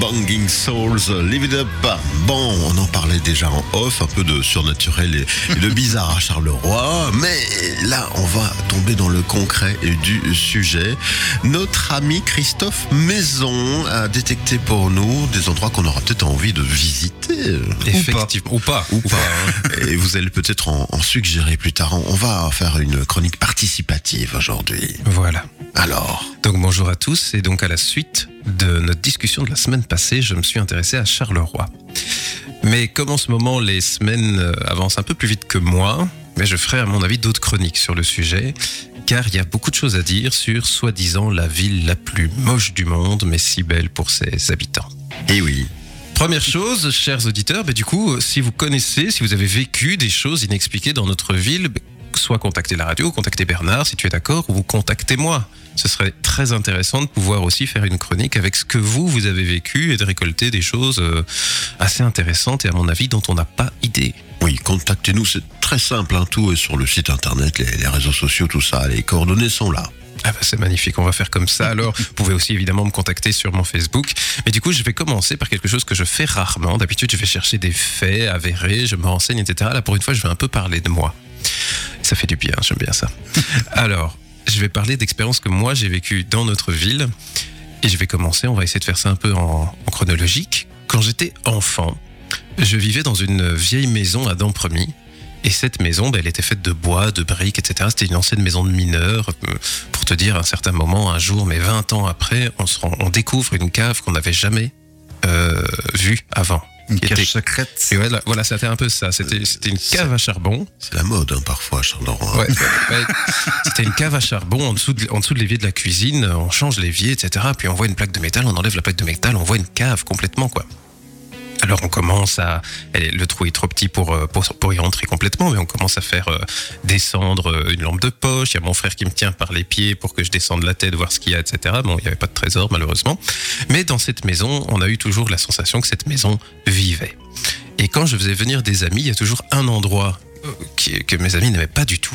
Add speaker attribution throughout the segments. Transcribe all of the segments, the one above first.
Speaker 1: Banging Souls, Live It Up. Bon, on en parlait déjà en off, un peu de surnaturel et, de bizarre à Charleroi, mais là, on va tomber dans le concret du sujet. Notre ami Christophe Maison a détecté pour nous des endroits qu'on aura peut-être envie de visiter.
Speaker 2: Effectivement, ou pas.
Speaker 1: Ou pas. hein. Et vous allez peut-être en, en suggérer plus tard. On va faire une chronique participative aujourd'hui.
Speaker 2: Voilà.
Speaker 1: Alors,
Speaker 2: Donc bonjour à tous et donc à la suite de notre discussion de la semaine passée, je me suis intéressé à Charleroi. Mais comme en ce moment les semaines euh, avancent un peu plus vite que moi, mais je ferai à mon avis d'autres chroniques sur le sujet, car il y a beaucoup de choses à dire sur soi-disant la ville la plus moche du monde, mais si belle pour ses habitants.
Speaker 1: eh oui.
Speaker 2: Première chose, chers auditeurs, bah, du coup, si vous connaissez, si vous avez vécu des choses inexpliquées dans notre ville, bah, soit contactez la radio, contactez Bernard si tu es d'accord, ou contactez moi. Ce serait très intéressant de pouvoir aussi faire une chronique avec ce que vous, vous avez vécu et de récolter des choses euh, assez intéressantes et à mon avis dont on n'a pas idée.
Speaker 1: Oui, contactez-nous, c'est très simple, hein, tout est sur le site internet, les, les réseaux sociaux, tout ça, les coordonnées sont là.
Speaker 2: Ah bah c'est magnifique, on va faire comme ça. Alors, vous pouvez aussi évidemment me contacter sur mon Facebook. Mais du coup, je vais commencer par quelque chose que je fais rarement. D'habitude, je vais chercher des faits avérés, je me renseigne, etc. Là, pour une fois, je vais un peu parler de moi. Ça fait du bien, j'aime bien ça. Alors, je vais parler d'expériences que moi j'ai vécues dans notre ville. Et je vais commencer, on va essayer de faire ça un peu en, chronologique. Quand j'étais enfant, je vivais dans une vieille maison à Dampremy. Et cette maison, ben, elle était faite de bois, de briques, etc. C'était une ancienne maison de mineurs. Euh, Pour te dire, à un certain moment, un jour, mais 20 ans après, on, se rend- on découvre une cave qu'on n'avait jamais euh, vue avant.
Speaker 3: Une cache
Speaker 2: était-
Speaker 3: secrète.
Speaker 2: Et voilà, voilà c'était un peu ça. C'était c'était une cave à charbon.
Speaker 1: C'est la mode, hein, parfois, à Charleroi.
Speaker 2: Ouais, ouais. C'était une cave à charbon en dessous, de, en dessous de l'évier de la cuisine. On change l'évier, etc. Puis on voit une plaque de métal, on enlève la plaque de métal, on voit une cave complètement, quoi. Alors on commence à... le trou est trop petit pour, euh, pour, y rentrer complètement, mais on commence à faire euh, descendre euh, une lampe de poche. Il y a mon frère qui me tient par les pieds pour que je descende la tête, voir ce qu'il y a, etc. Bon, il n'y avait pas de trésor, malheureusement. Mais dans cette maison, on a eu toujours la sensation que cette maison vivait. Et quand je faisais venir des amis, il y a toujours un endroit que mes amis n'aimaient pas du tout.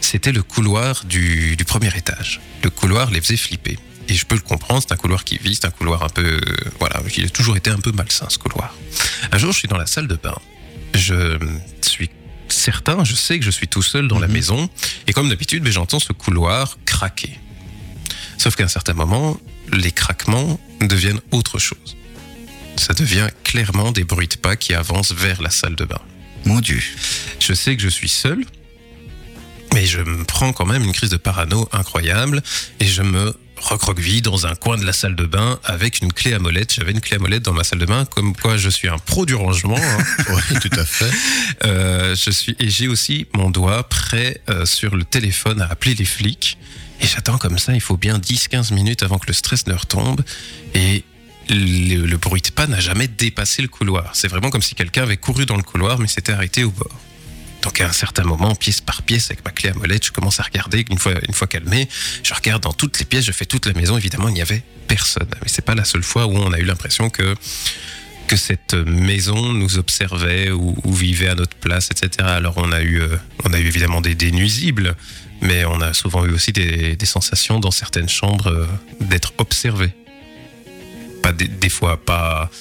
Speaker 2: C'était le couloir du, du premier étage. Le couloir les faisait flipper. Et je peux le comprendre, c'est un couloir qui vit, c'est un couloir un peu... euh, voilà, il a toujours été un peu malsain ce couloir. Un jour, je suis dans la salle de bain. Je suis certain, je sais que je suis tout seul dans la
Speaker 3: Mhm.
Speaker 2: maison. Et comme d'habitude, ben, j'entends ce couloir craquer. Sauf qu'à un certain moment, les craquements deviennent autre chose. Ça devient clairement des bruits de pas qui avancent vers la salle de bain.
Speaker 3: Mon Dieu.
Speaker 2: Je sais que je suis seul, mais je me prends quand même une crise de parano incroyable et je me recroqueville dans un coin de la salle de bain avec une clé à molette. J'avais une clé à molette dans ma salle de bain, comme quoi je suis un pro du rangement. hein.
Speaker 1: Oui, tout à fait.
Speaker 2: Euh, je suis et j'ai aussi mon doigt prêt euh, sur le téléphone à appeler les flics. Et j'attends comme ça, il faut bien 10-15 minutes avant que le stress ne retombe. Et le, le bruit de pas n'a jamais dépassé le couloir. C'est vraiment comme si quelqu'un avait couru dans le couloir mais s'était arrêté au bord. Donc à un certain moment, pièce par pièce, avec ma clé à molette, je commence à regarder. Une fois, une fois calmé, je regarde dans toutes les pièces, je fais toute la maison. Évidemment, il n'y avait personne. Mais c'est pas la seule fois où on a eu l'impression que que cette maison nous observait ou, vivait à notre place, etc. Alors on a eu, euh, on a eu évidemment des, des nuisibles, mais on a souvent eu aussi des, sensations dans certaines chambres euh, d'être observé. Pas des fois pas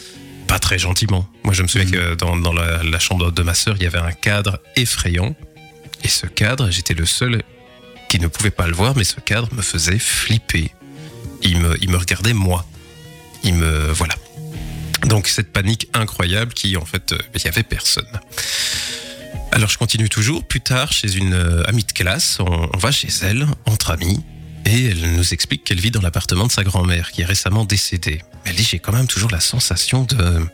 Speaker 2: pas très gentiment. Moi je me souviens
Speaker 3: Mhm.
Speaker 2: que dans, dans la, la chambre de ma sœur il y avait un cadre effrayant et ce cadre j'étais le seul qui ne pouvait pas le voir, mais ce cadre me faisait flipper. Il me, il me regardait moi. Il me voilà. Donc cette panique incroyable qui en fait euh, il y avait personne. Alors je continue toujours. Plus tard, chez une euh, amie de classe, on, on va chez elle entre amis et elle nous explique qu'elle vit dans l'appartement de sa grand-mère qui est récemment décédée. Elle dit j'ai quand même toujours la sensation de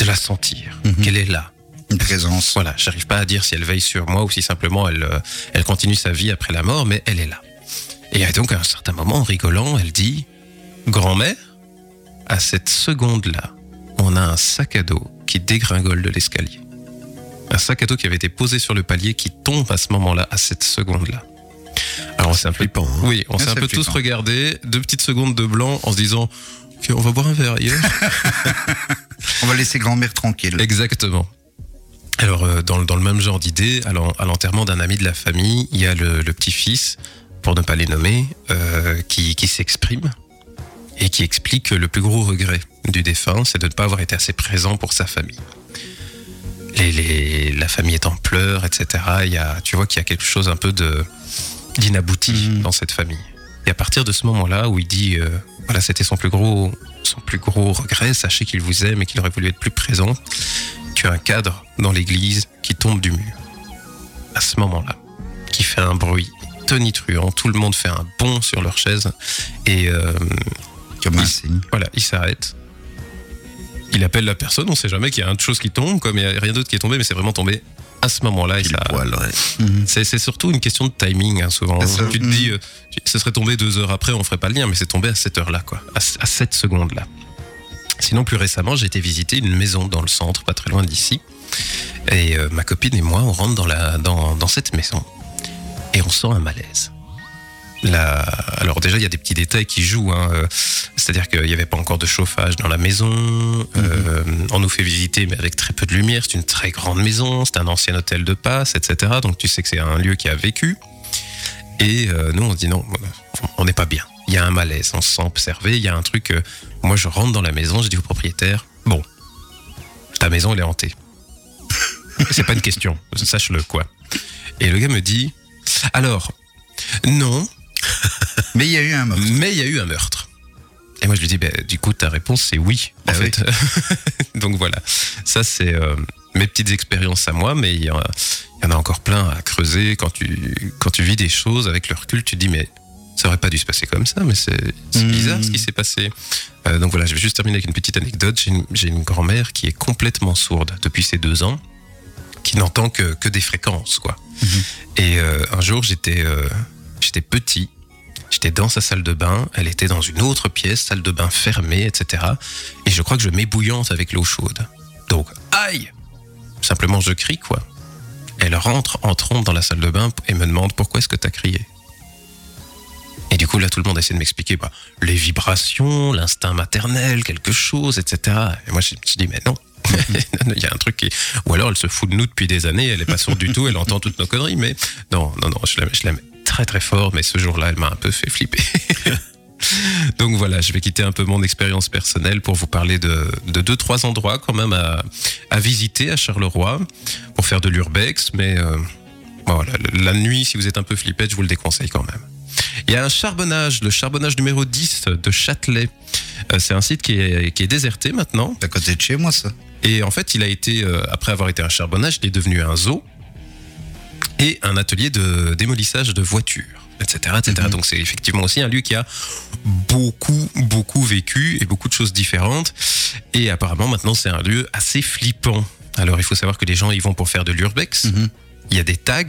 Speaker 2: de la sentir,
Speaker 3: Mhm.
Speaker 2: qu'elle est là.
Speaker 3: Une présence.
Speaker 2: Voilà, j'arrive pas à dire si elle veille sur moi ou si simplement elle, euh, elle continue sa vie après la mort, mais elle est là. Et donc à un certain moment, en rigolant, elle dit Grand-mère, à cette seconde-là, on a un sac à dos qui dégringole de l'escalier. Un sac à dos qui avait été posé sur le palier qui tombe à ce moment-là, à cette seconde-là. Alors on s'est un peu,
Speaker 1: Flippant. hein.
Speaker 2: oui, on
Speaker 3: Ah,
Speaker 2: s'est un
Speaker 3: c'est
Speaker 2: peu tous
Speaker 3: flippant.
Speaker 2: regardés, deux petites secondes de blanc en se disant Ok, on va boire un verre ailleurs.
Speaker 3: On va laisser grand-mère tranquille.
Speaker 2: Exactement. Alors, euh, dans, le- dans le même genre d'idée, à l'en- à l'enterrement d'un ami de la famille, il y a le, le petit-fils, pour ne pas les nommer, euh, qui, qui s'exprime et qui explique que le plus gros regret du défunt, c'est de ne pas avoir été assez présent pour sa famille. Les, les- la famille est en pleurs, etc. Il y a, tu vois qu'il y a quelque chose un peu de d'inabouti
Speaker 3: Mhm.
Speaker 2: dans cette famille. Et à partir de ce moment-là où il dit, euh, voilà, c'était son plus gros, son plus gros regret, sachez qu'il vous aime et qu'il aurait voulu être plus présent. Tu as un cadre dans l'église qui tombe du mur. À ce moment-là, qui fait un bruit tonitruant, tout le monde fait un bond sur leur chaise et euh,
Speaker 3: Comme
Speaker 2: Il-
Speaker 3: signe.
Speaker 2: voilà, il s'arrête. Il appelle la personne, on sait jamais qu'il y a une chose qui tombe, comme il n'y a rien d'autre qui est tombé, mais c'est vraiment tombé à ce moment-là. et
Speaker 1: Pile
Speaker 2: ça-
Speaker 1: poil, ouais.
Speaker 3: Mhm.
Speaker 2: c'est, c'est surtout une question de timing, hein, souvent.
Speaker 3: Ça.
Speaker 2: Tu te
Speaker 3: Mhm.
Speaker 2: dis, euh, ce serait tombé deux heures après, on ferait pas le lien, mais c'est tombé à cette heure-là, quoi. À, à cette seconde-là. Sinon, plus récemment, j'ai été visiter une maison dans le centre, pas très loin d'ici. Et euh, ma copine et moi, on rentre dans, la, dans, dans cette maison. Et on sent un malaise. La... Alors déjà, il y a des petits détails qui jouent. hein, euh, C'est-à-dire qu'il n'y avait pas encore de chauffage dans la maison. euh, on nous fait visiter, mais avec très peu de lumière. C'est une très grande maison. C'est un ancien hôtel de passe, etc. Donc tu sais que c'est un lieu qui a vécu. Et euh, nous, on se dit non, on n'est pas bien. Il y a un malaise. On se sent observé. Il y a un truc. euh, moi, je rentre dans la maison. Je dis au propriétaire bon, ta maison, elle est hantée. c'est pas une question. Sache-le, quoi. Et le gars me dit alors, non,
Speaker 3: Mais il y a eu un meurtre.
Speaker 2: mais il y a eu un meurtre. Et moi, je lui dis, bah, du coup, ta réponse, c'est oui, en
Speaker 3: oui.
Speaker 2: fait. Donc voilà, ça, c'est euh, mes petites expériences à moi, mais il y, en a- il y en a encore plein à creuser. Quand tu, quand tu vis des choses avec le recul, tu te dis, mais ça aurait pas dû se passer comme ça, mais c'est bizarre ce qui s'est passé. Euh, donc voilà, je vais juste terminer avec une petite anecdote. J'ai une, une grand-mère qui est complètement sourde depuis ses deux ans, qui n'entend que, que des fréquences, quoi.
Speaker 3: Mhm.
Speaker 2: Et euh, un jour, j'étais euh, j'étais petit, j'étais dans sa salle de bain, elle était dans une autre pièce, salle de bain fermée, etc. Et je crois que je m'ébouillante avec l'eau chaude. Donc, aïe Simplement, je crie, quoi. Elle rentre en trompe dans la salle de bain et me demande pourquoi est-ce que t'as crié? Et du coup, là, tout le monde essaie de m'expliquer bah, les vibrations, l'instinct maternel, quelque chose, etc. Et moi, je suis dit, mais non. Il y a un truc qui. Ou alors, elle se fout de nous depuis des années, elle est pas sourde du tout, elle entend toutes nos conneries, mais non, non, non, je l'aime, je l'aime très très fort, mais ce jour-là, elle m'a un peu fait flipper. Donc voilà, je vais quitter un peu mon expérience personnelle pour vous parler de, de deux, trois endroits quand même à, à visiter à Charleroi pour faire de l'urbex, mais euh, voilà, la nuit, si vous êtes un peu flippette, je vous le déconseille quand même. Il y a un charbonnage, le charbonnage numéro 10 de Châtelet. Euh, C'est un site qui est, qui est déserté maintenant.
Speaker 3: C'est à côté de chez moi, ça.
Speaker 2: Et en fait, il a été, euh, après avoir été un charbonnage, il est devenu un zoo et un atelier de démolissage de voitures, etc. etc.
Speaker 3: Mhm.
Speaker 2: Donc c'est effectivement aussi un lieu qui a beaucoup, beaucoup vécu et beaucoup de choses différentes. Et apparemment, maintenant, c'est un lieu assez flippant. Alors, il faut savoir que les gens y vont pour faire de l'urbex.
Speaker 3: Mhm.
Speaker 2: Il y a des tags,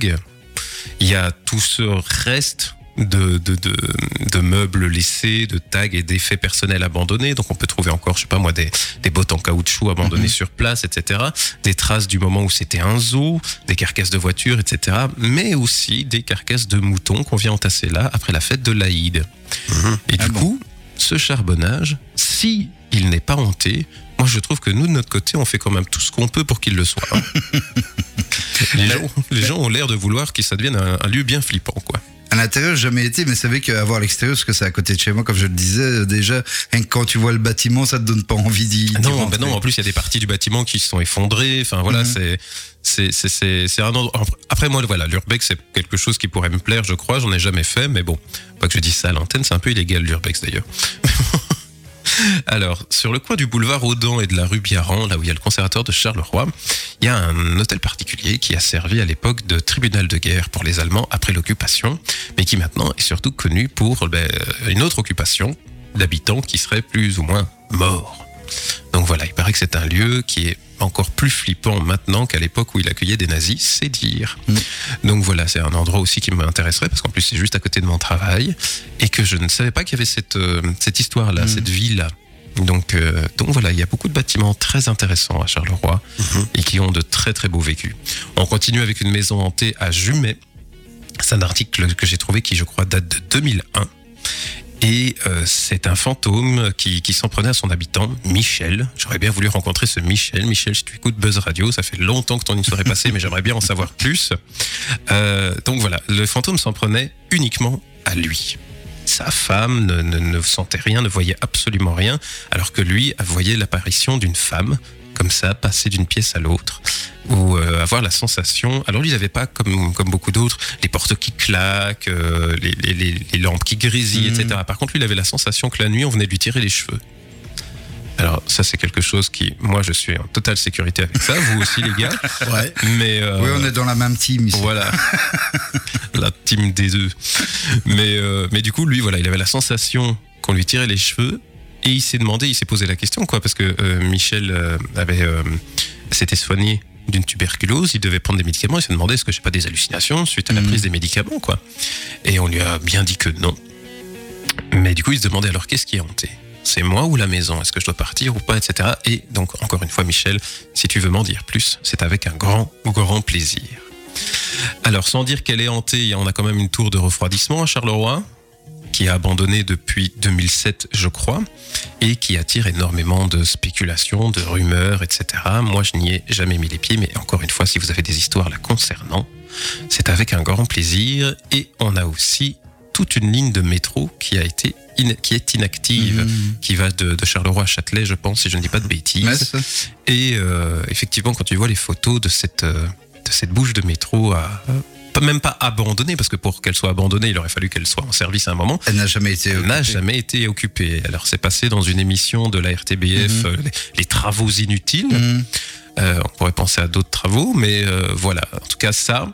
Speaker 2: il y a tout ce reste de, de, de, de meubles laissés, de tags et d'effets personnels abandonnés. Donc on peut trouver encore, je sais pas moi, des, des bottes en caoutchouc abandonnées
Speaker 3: Mhm.
Speaker 2: sur place, etc. Des traces du moment où c'était un zoo, des carcasses de voitures, etc. Mais aussi des carcasses de moutons qu'on vient entasser là après la fête de l'Aïd. Et
Speaker 3: Ah
Speaker 2: du
Speaker 3: bon
Speaker 2: coup, ce charbonnage, si il n'est pas hanté, moi je trouve que nous de notre côté, on fait quand même tout ce qu'on peut pour qu'il le soit. hein. les, gens, les gens ont l'air de vouloir que ça devienne un, un lieu bien flippant, quoi.
Speaker 3: À l'intérieur, jamais été, mais c'est vrai qu'à voir l'extérieur, parce que c'est à côté de chez moi, comme je le disais, euh, déjà, rien que quand tu vois le bâtiment, ça te donne pas envie d'y d'y
Speaker 2: Non, ben non, en plus il y a des parties du bâtiment qui se sont effondrées. Enfin voilà, c'est c'est c'est c'est c'est un endroit. Après moi, voilà, l'urbex c'est quelque chose qui pourrait me plaire, je crois. J'en ai jamais fait, mais bon, pas que je dise ça à l'antenne, c'est un peu illégal l'urbex d'ailleurs. Alors, sur le coin du boulevard Audan et de la rue Biarran, là où il y a le conservatoire de Charleroi, il y a un hôtel particulier qui a servi à l'époque de tribunal de guerre pour les Allemands après l'occupation, mais qui maintenant est surtout connu pour ben, une autre occupation d'habitants qui seraient plus ou moins morts. Donc voilà, il paraît que c'est un lieu qui est encore plus flippant maintenant qu'à l'époque où il accueillait des nazis, c'est dire.
Speaker 3: Mm.
Speaker 2: Donc voilà, c'est un endroit aussi qui m'intéresserait parce qu'en plus c'est juste à côté de mon travail et que je ne savais pas qu'il y avait cette, euh, cette histoire-là,
Speaker 3: Mm.
Speaker 2: cette ville-là. Donc, euh, donc voilà, il y a beaucoup de bâtiments très intéressants à Charleroi
Speaker 1: Mhm.
Speaker 2: et qui ont de très très beaux vécus. On continue avec une maison hantée à Jumet. C'est un article que j'ai trouvé qui, je crois, date de 2001. Et euh, c'est un fantôme qui, s'en prenait à son habitant, Michel. J'aurais bien voulu rencontrer ce Michel. Michel, si tu écoutes Buzz Radio, ça fait longtemps que ton histoire est passée, mais j'aimerais bien en savoir plus. Euh, donc voilà, le fantôme s'en prenait uniquement à lui. sa femme ne sentait rien, ne voyait absolument rien, alors que lui voyait l'apparition d'une femme comme ça, passer d'une pièce à l'autre, ou euh, avoir la sensation. Alors lui, il n'avait pas comme comme beaucoup d'autres les portes qui claquent, euh, les, les, les, les lampes qui grésillent, etc. Par contre, lui, il avait la sensation que la nuit, on venait de lui tirer les cheveux. Alors ça, c'est quelque chose qui, moi, je suis en totale sécurité avec ça. Vous aussi, les gars.
Speaker 1: Ouais.
Speaker 2: Mais euh,
Speaker 3: Oui, on est dans la même team ici.
Speaker 2: voilà. la team des œufs. Mais, euh, mais du coup, lui, voilà, il avait la sensation qu'on lui tirait les cheveux. Et il s'est demandé, il s'est posé la question, quoi, parce que euh, Michel euh, avait, euh, s'était soigné d'une tuberculose, il devait prendre des médicaments, il s'est demandé est-ce que j'ai pas des hallucinations suite à la
Speaker 3: Mhm.
Speaker 2: prise des médicaments, quoi. Et on lui a bien dit que non. Mais du coup, il se demandait alors qu'est-ce qui est hanté? C'est moi ou la maison? Est-ce que je dois partir ou pas, etc. Et donc, encore une fois, Michel, si tu veux m'en dire plus, c'est avec un grand, grand plaisir. Alors, sans dire qu'elle est hantée, on a quand même une tour de refroidissement à Charleroi, qui a abandonné depuis 2007, je crois, et qui attire énormément de spéculations, de rumeurs, etc. Moi, je n'y ai jamais mis les pieds, mais encore une fois, si vous avez des histoires la concernant, c'est avec un grand plaisir. Et on a aussi toute une ligne de métro qui a été in- qui est inactive,
Speaker 3: Mhm.
Speaker 2: qui va de, de Charleroi à Châtelet, je pense, si je ne dis pas de bêtises.
Speaker 3: Ouais, c'est ça.
Speaker 2: Et euh, effectivement, quand tu vois les photos de cette, euh, de cette bouche de métro, à, même pas abandonnée, parce que pour qu'elle soit abandonnée, il aurait fallu qu'elle soit en service à un moment.
Speaker 3: Elle n'a jamais été.
Speaker 2: Elle n'a
Speaker 3: occupée.
Speaker 2: jamais été occupée. Alors c'est passé dans une émission de la RTBF,
Speaker 3: Mhm.
Speaker 2: euh, les, les travaux inutiles.
Speaker 3: Mhm.
Speaker 2: Euh, on pourrait penser à d'autres travaux, mais euh, voilà. En tout cas, ça,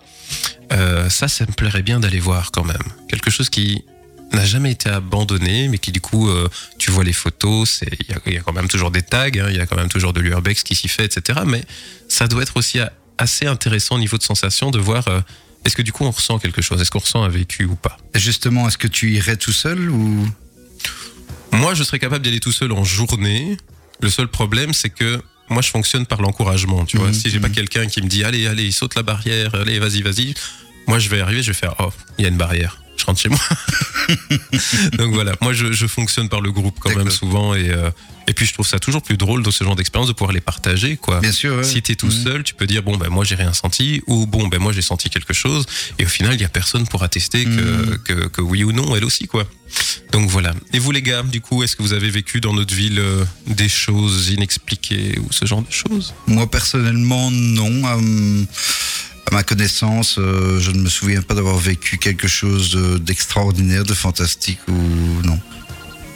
Speaker 2: euh, ça, ça me plairait bien d'aller voir quand même. Quelque chose qui n'a jamais été abandonné, mais qui du coup, tu vois les photos, il y a, il y a quand même toujours des tags, hein, il y a quand même toujours de l'urbex qui s'y fait, etc. Mais ça doit être aussi assez intéressant au niveau de sensation de voir. Est-ce que du coup on ressent quelque chose? Est-ce qu'on ressent un vécu ou pas?
Speaker 3: Justement, est-ce que tu irais tout seul ou?
Speaker 2: Moi, je serais capable d'y aller tout seul en journée. Le seul problème, c'est que moi, je fonctionne par l'encouragement. Tu vois,
Speaker 3: Mhm,
Speaker 2: si j'ai pas
Speaker 3: mhm.
Speaker 2: quelqu'un qui me dit allez, allez, saute la barrière, allez, vas-y, vas-y, moi, je vais arriver, je vais faire oh, il y a une barrière. Je rentre chez moi. Donc voilà, moi, je, je fonctionne par le groupe quand même souvent et euh, et puis je trouve ça toujours plus drôle dans ce genre d'expérience de pouvoir les partager, quoi.
Speaker 3: Bien sûr. ouais.
Speaker 2: Si t'es tout
Speaker 3: Mhm.
Speaker 2: seul, tu peux dire bon ben moi j'ai rien senti ou bon ben moi j'ai senti quelque chose et au final il y a personne pour attester que,
Speaker 3: Mhm.
Speaker 2: que, que oui ou non elle aussi quoi. Donc voilà. Et vous les gars, du coup, est-ce que vous avez vécu dans notre ville euh, des choses inexpliquées ou ce genre de choses?
Speaker 3: Moi personnellement, non. À, m- ma connaissance, euh, je ne me souviens pas d'avoir vécu quelque chose de- d'extraordinaire, de fantastique ou non.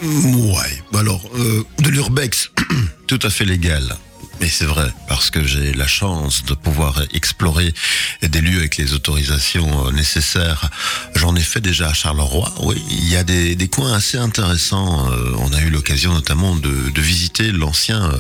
Speaker 1: Ouais, alors, euh, de l'urbex, tout à fait légal. Mais c'est vrai, parce que j'ai la chance de pouvoir explorer des lieux avec les autorisations euh, nécessaires. J'en ai fait déjà à Charleroi, oui. Il y a des, coins assez intéressants. On a eu l'occasion notamment de, visiter l'ancien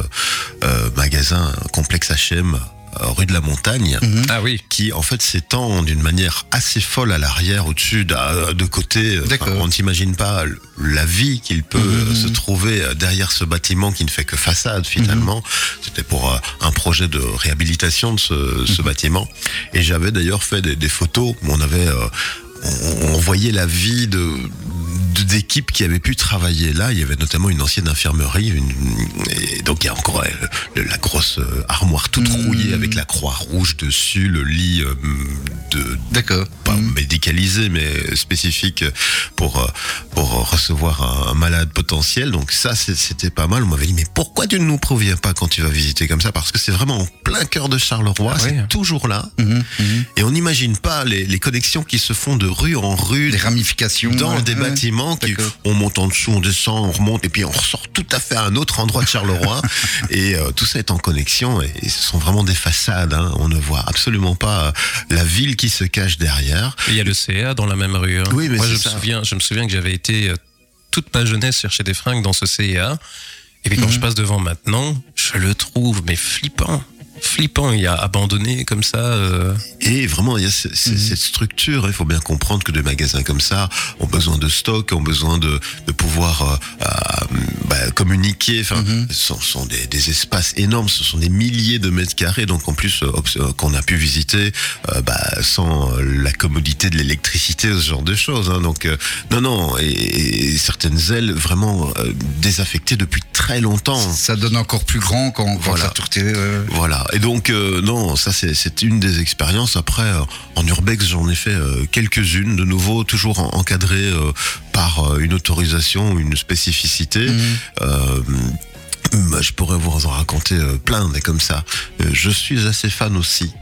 Speaker 1: magasin complexe H&M rue de la Montagne
Speaker 2: Ah oui.
Speaker 1: qui en fait s'étend d'une manière assez folle à l'arrière, au-dessus, de côté. Enfin,
Speaker 3: D'accord.
Speaker 1: on n'imagine pas la vie qu'il peut
Speaker 3: Mhm.
Speaker 1: euh, se trouver euh, derrière ce bâtiment qui ne fait que façade finalement. C'était pour euh, un projet de réhabilitation de ce, ce bâtiment. Et j'avais d'ailleurs fait des, des photos où on avait... euh, on, on voyait la vie de- d'équipes qui avaient pu travailler là. Il y avait notamment une ancienne infirmerie, une, et donc il y a encore euh, la grosse euh, armoire toute
Speaker 3: Mhm.
Speaker 1: rouillée avec la croix rouge dessus, le lit euh, de
Speaker 3: D'accord.
Speaker 1: pas
Speaker 3: Mhm.
Speaker 1: médicalisé mais spécifique pour pour recevoir un, un malade potentiel. Donc ça c'était pas mal. On m'avait dit mais pourquoi tu ne nous préviens pas quand tu vas visiter comme ça? Parce que c'est vraiment en plein cœur de Charleroi,
Speaker 2: Ah
Speaker 1: c'est toujours là
Speaker 3: mhm.
Speaker 1: et on n'imagine pas les, les connexions qui se font de rue en rue
Speaker 3: Les ramifications.
Speaker 1: dans
Speaker 3: ouais,
Speaker 1: des
Speaker 3: ouais.
Speaker 1: bâtiments qui on monte en dessous, on descend, on remonte et puis on ressort tout à fait à un autre endroit de Charleroi et euh, tout ça est en connexion et, et ce sont vraiment des façades. hein. On ne voit absolument pas euh, la ville qui se cache derrière.
Speaker 2: Il y a le CA dans la même rue. hein.
Speaker 1: Oui, mais
Speaker 2: Moi, je me
Speaker 1: ça.
Speaker 2: souviens, je me souviens que j'avais été euh, toute ma jeunesse chercher des fringues dans ce CA. Et puis quand
Speaker 3: Mhm.
Speaker 2: je passe devant maintenant, je le trouve mais flippant, flippant. Il y a abandonné comme ça. euh,
Speaker 1: Et vraiment, il y a
Speaker 3: Mhm.
Speaker 1: cette structure. Il faut bien comprendre que des magasins comme ça ont besoin de stock, ont besoin de, de pouvoir euh, bah, communiquer. Enfin,
Speaker 3: Mhm.
Speaker 1: ce sont, sont des, des espaces énormes, ce sont des milliers de mètres carrés. Donc en plus, euh, euh, qu'on a pu visiter euh, bah, sans euh, la commodité de l'électricité, ce genre de choses. hein. Donc euh, non, non, et, et certaines ailes vraiment euh, désaffectées depuis très longtemps.
Speaker 3: Ça donne encore plus grand quand, quand
Speaker 1: Voilà.
Speaker 3: ça ouais.
Speaker 1: Voilà. Et donc, euh, non, ça c'est une des expériences. Après, euh, en urbex, j'en ai fait euh, quelques-unes, de nouveau, toujours en- encadrées euh, par euh, une autorisation, une spécificité. Bah, je pourrais vous en raconter euh, plein des comme ça. Euh, je suis assez fan aussi.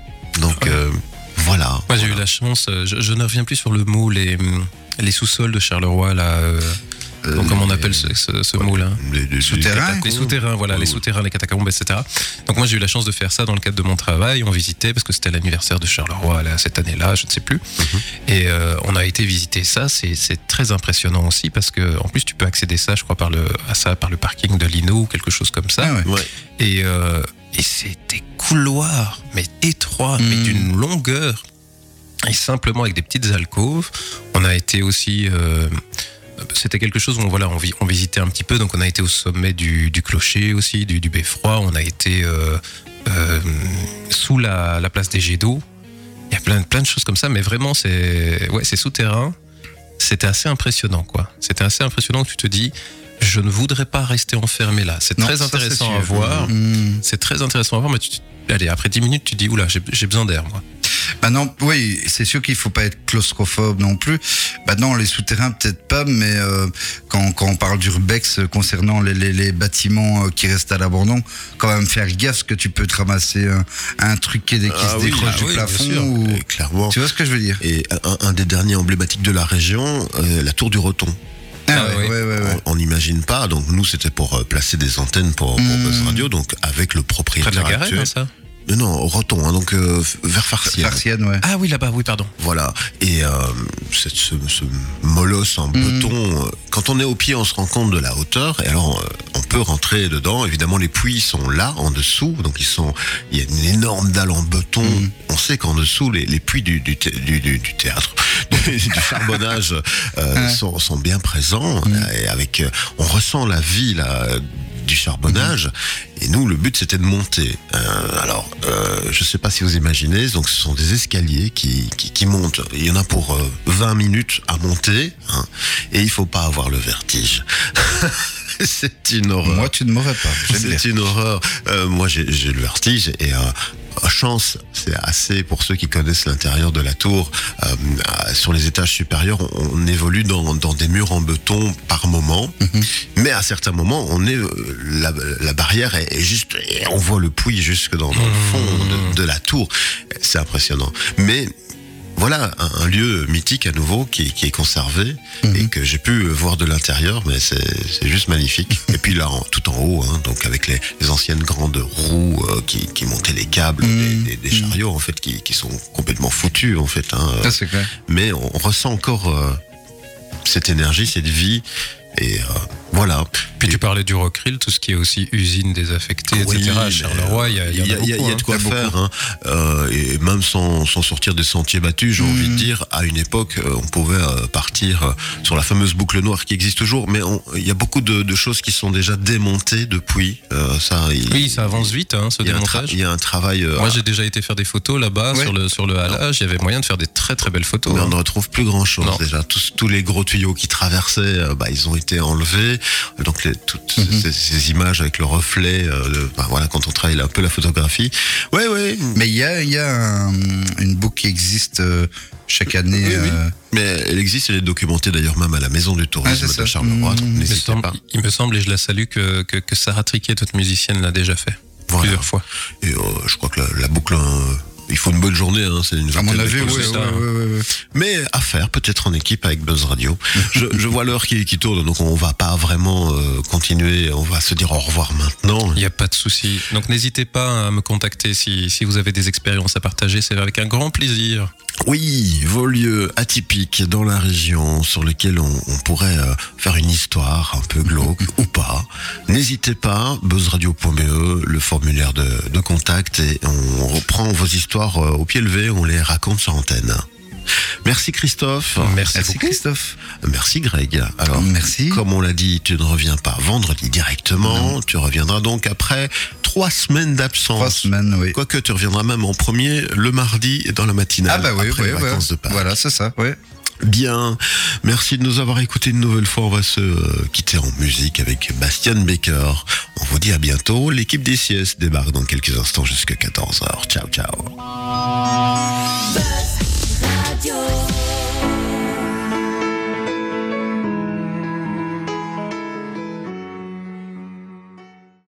Speaker 1: Donc, euh, voilà.
Speaker 2: Moi, j'ai eu la chance, je, je ne reviens plus sur le mot, les, les sous-sols de Charleroi, là. Euh, donc, comment on appelle ce, ce, ce mot-là
Speaker 1: les-
Speaker 3: Souterrains.
Speaker 2: Les souterrains, voilà,
Speaker 1: Ouais,
Speaker 2: les
Speaker 1: ouais.
Speaker 2: souterrains, les catacombes, etc. Donc moi j'ai eu la chance de faire ça dans le cadre de mon travail. On visitait parce que c'était l'anniversaire de Charleroi là, cette année-là, je ne sais plus.
Speaker 1: Mhm.
Speaker 2: Et euh, on a été visiter ça. C'est c'est très impressionnant aussi parce que en plus tu peux accéder ça, je crois par le à ça par le parking de Lino ou quelque chose comme ça.
Speaker 3: Ah ouais.
Speaker 1: Ouais.
Speaker 2: Et euh, et c'est des couloirs mais étroits, mais
Speaker 3: Mhm.
Speaker 2: d'une longueur et simplement avec des petites alcôves. On a été aussi euh, c'était quelque chose où on, voilà, on, on visitait un petit peu, donc on a été au sommet du, du clocher aussi, du, du beffroi, on a été euh, euh, sous la, la place des jets d'eau. Il y a plein, plein de choses comme ça, mais vraiment, c'est ouais, c'est souterrain. C'était assez impressionnant, quoi. C'était assez impressionnant que tu te dis, je ne voudrais pas rester enfermé là. C'est très intéressant à voir.
Speaker 3: Mhm.
Speaker 2: C'est très intéressant à voir, mais tu, allez, après 10 minutes, tu dis, oula, j'ai j'ai besoin d'air, moi.
Speaker 3: Bah non, oui, c'est sûr qu'il faut pas être claustrophobe non plus. Bah non, les souterrains peut-être pas, mais euh, quand, quand on parle d'urbex euh, concernant les, les, les bâtiments euh, qui restent à l'abandon, quand même faire gaffe parce que tu peux te ramasser un, un truc qui, est- qui
Speaker 1: Ah
Speaker 3: se
Speaker 1: oui,
Speaker 3: décroche
Speaker 2: ah
Speaker 3: du
Speaker 2: oui, bien
Speaker 3: plafond.
Speaker 2: sûr.
Speaker 3: ou-
Speaker 1: Et clairement.
Speaker 3: Tu vois ce que je veux dire?
Speaker 1: Et un, un des derniers emblématiques de la région, euh, la tour du Roton.
Speaker 2: Ah
Speaker 3: ouais,
Speaker 2: oui.
Speaker 3: ouais, ouais, ouais.
Speaker 1: On- n'imagine pas. Donc nous, c'était pour euh, placer des antennes pour, pour
Speaker 3: Mmh.
Speaker 1: Buzz Radio, donc avec le
Speaker 2: Près
Speaker 1: propriétaire
Speaker 2: de la garenne,
Speaker 1: actuel.
Speaker 2: hein, ça?
Speaker 1: Non, non, Roton, hein, donc euh, vers Farciennes.
Speaker 3: Farcienne, ouais.
Speaker 2: Ah oui, là-bas, oui, pardon.
Speaker 1: Voilà. Et euh, cette- ce, ce molosse en béton, euh, quand on est au pied, on se rend compte de la hauteur. Et alors, euh, on peut rentrer dedans. Évidemment, les puits sont là, en dessous. Donc, ils sont. Il y a une énorme dalle en béton. On sait qu'en dessous, les, les puits du, du, du, du- du théâtre, du, du charbonnage, euh,
Speaker 3: Ouais.
Speaker 1: sont, sont bien présents. Et avec, euh, on ressent la vie là du charbonnage. Et nous, le but, c'était de monter. Euh, alors, euh, je sais pas si vous imaginez, donc ce sont des escaliers qui, qui, qui montent. Il y en a pour euh, 20 minutes à monter, hein, et il faut pas avoir le vertige. c'est une horreur.
Speaker 3: Moi, tu ne m'aurais pas.
Speaker 1: C'est une horreur. Euh, moi, j'ai le vertige et chance, c'est assez pour ceux qui connaissent l'intérieur de la tour. euh, euh, sur les étages supérieurs, on, évolue dans, dans des murs en béton par moment, mais à certains moments, on est euh, la, la barrière est, est juste, et on voit le puits jusque dans, dans le fond de, de la tour. C'est impressionnant. Mais voilà un, un lieu mythique à nouveau qui, qui est conservé et que j'ai pu voir de l'intérieur, mais c'est juste magnifique. et puis là, en- tout en haut, hein, donc avec les, les anciennes grandes roues euh, qui, qui montaient les câbles des, des- des chariots en fait, qui, qui sont complètement foutus en fait. Hein,
Speaker 3: clair.
Speaker 1: mais on, on ressent encore euh, cette énergie, cette vie. Et euh, voilà.
Speaker 2: Puis tu parlais du Rockrill, tout ce qui est aussi usine désaffectée,
Speaker 1: Oui,
Speaker 2: etc. À Charleroi, il y a, il y en a
Speaker 1: il y a, il y a
Speaker 2: beaucoup,
Speaker 1: de
Speaker 2: hein.
Speaker 1: quoi faire. hein. Euh, et même sans, sans sortir des sentiers battus, j'ai envie de dire, à une époque, euh, on pouvait euh, partir sur la fameuse boucle noire qui existe toujours, mais il y a beaucoup de, de choses qui sont déjà démontées depuis. Euh, ça,
Speaker 2: Oui, ça avance vite, hein, ce démontage.
Speaker 1: Il y a un travail.
Speaker 2: Moi, j'ai déjà été faire des photos là-bas
Speaker 3: Ouais.
Speaker 2: sur le sur le halage. Il y avait moyen de faire des très très belles photos.
Speaker 1: mais on ne retrouve plus grand chose
Speaker 2: Non.
Speaker 1: déjà. Tous, tous les gros tuyaux qui traversaient, bah, ils ont été enlevés. Donc les, toutes
Speaker 3: Mhm.
Speaker 1: ces, ces images avec le reflet, euh, de- bah, voilà, quand on travaille un peu la photographie. Ouais, ouais.
Speaker 3: Mais il y a, il y a un- une boucle qui existe euh, chaque année.
Speaker 1: Oui, oui.
Speaker 3: euh,
Speaker 1: Mais elle existe, elle est documentée d'ailleurs même à la maison du
Speaker 3: Ah,
Speaker 1: tourisme
Speaker 3: c'est
Speaker 1: de. Charleroi.
Speaker 3: Mmh.
Speaker 2: Il me, semble,
Speaker 1: pas.
Speaker 2: il me semble, et je la salue, que, que, que Sarah Triquet, notre musicienne, l'a déjà fait
Speaker 1: Voilà.
Speaker 2: plusieurs fois.
Speaker 1: Et euh, je crois que la, la boucle, euh, il faut une bonne journée. Hein, c'est une
Speaker 3: À mon
Speaker 1: vingtaine
Speaker 3: avis, ouais, ouais, ouais.
Speaker 1: Mais à faire, peut-être en équipe avec Buzz Radio. je, je vois l'heure qui, qui tourne, donc on va pas vraiment euh, continuer. On va se dire au revoir maintenant.
Speaker 2: Il n'y a pas de souci. Donc n'hésitez pas à me contacter si, si vous avez des expériences à partager. C'est avec un grand plaisir.
Speaker 1: Oui, vos lieux atypiques dans la région sur lesquels on, on pourrait euh, faire une histoire un peu glauque ou pas. N'hésitez pas, buzzradio.be, le formulaire de, de contact et on reprend vos histoires euh, au pied levé, on les raconte sur antenne. Merci Christophe.
Speaker 2: Merci.
Speaker 3: Christophe.
Speaker 1: Merci Greg. Alors,
Speaker 3: Merci.
Speaker 1: comme on l'a dit, tu ne reviens pas vendredi directement. Tu reviendras donc après trois semaines d'absence.
Speaker 3: Trois semaines, oui.
Speaker 1: Quoique tu reviendras même en premier le mardi dans la matinale.
Speaker 3: Ah bah oui,
Speaker 1: après
Speaker 3: oui,
Speaker 1: les
Speaker 3: oui.
Speaker 1: vacances de Pâques.
Speaker 3: Voilà, c'est ça, ouais.
Speaker 1: Bien, merci de nous avoir écoutés une nouvelle fois. On va se euh, quitter en musique avec Bastian Baker. On vous dit à bientôt. L'équipe des CS débarque dans quelques instants jusqu'à 14h. Ciao, ciao.